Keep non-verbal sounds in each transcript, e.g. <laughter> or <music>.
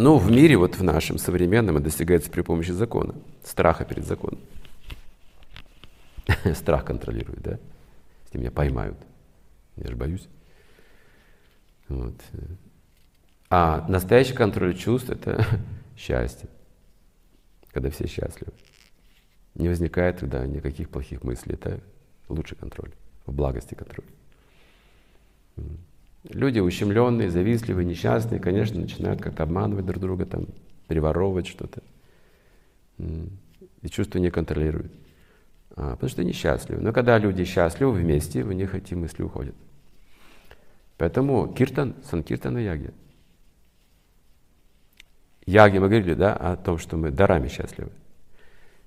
Но в мире, вот в нашем современном, это достигается при помощи закона, страха перед законом. <laughs> Страх контролирует, да? Если меня поймают, я же боюсь. Вот. А настоящий контроль чувств – это <laughs> счастье, когда все счастливы. Не возникает тогда никаких плохих мыслей. Это лучший контроль, в благости контроль. Люди ущемленные, завистливые, несчастные, конечно, начинают как-то обманывать друг друга, там, переворовывать что-то. И чувства не контролируют. А, потому что они счастливы. Но когда люди счастливы вместе, у них эти мысли уходят. Поэтому киртан, санкиртана яги. Яги мы говорили, да, о том, что мы дарами счастливы.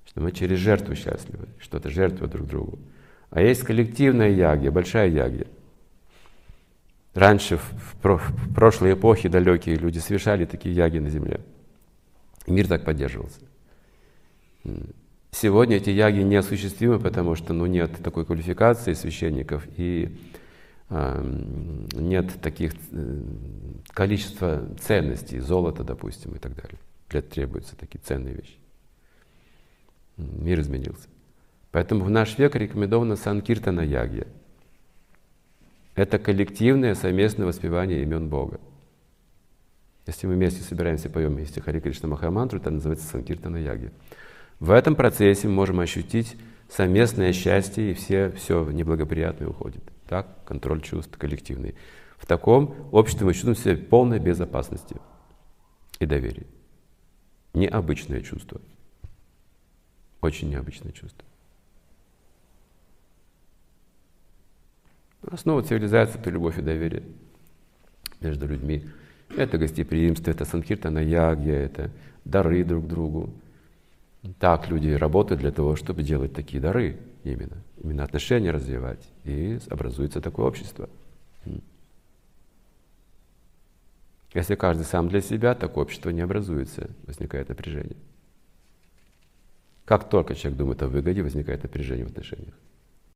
Что мы через жертву счастливы, что-то жертвуем друг другу. А есть коллективная яги, большая яги. Раньше, в, про, в прошлой эпохе далекие люди совершали такие яги на земле. Мир так поддерживался. Сегодня эти яги неосуществимы, потому что ну, нет такой квалификации священников и э, нет таких э, количества ценностей, золота, допустим, и так далее. Для этого требуются такие ценные вещи. Мир изменился. Поэтому в наш век рекомендована санкиртана ягья. Это коллективное совместное воспевание имен Бога. Если мы вместе собираемся, поем вместе Хари Кришна Махамантру, это называется санкиртана ягья. В этом процессе мы можем ощутить совместное счастье, и все, все неблагоприятное уходит. Так, контроль чувств коллективный. В таком обществе мы чувствуем себя полной безопасности и доверии. Необычное чувство. Очень необычное чувство. Основа цивилизации – это любовь и доверие между людьми. Это гостеприимство, это санкиртана ягья, это дары друг другу. Так люди работают для того, чтобы делать такие дары именно. Именно отношения развивать. И образуется такое общество. Если каждый сам для себя, так общество не образуется, возникает напряжение. Как только человек думает о выгоде, возникает напряжение в отношениях.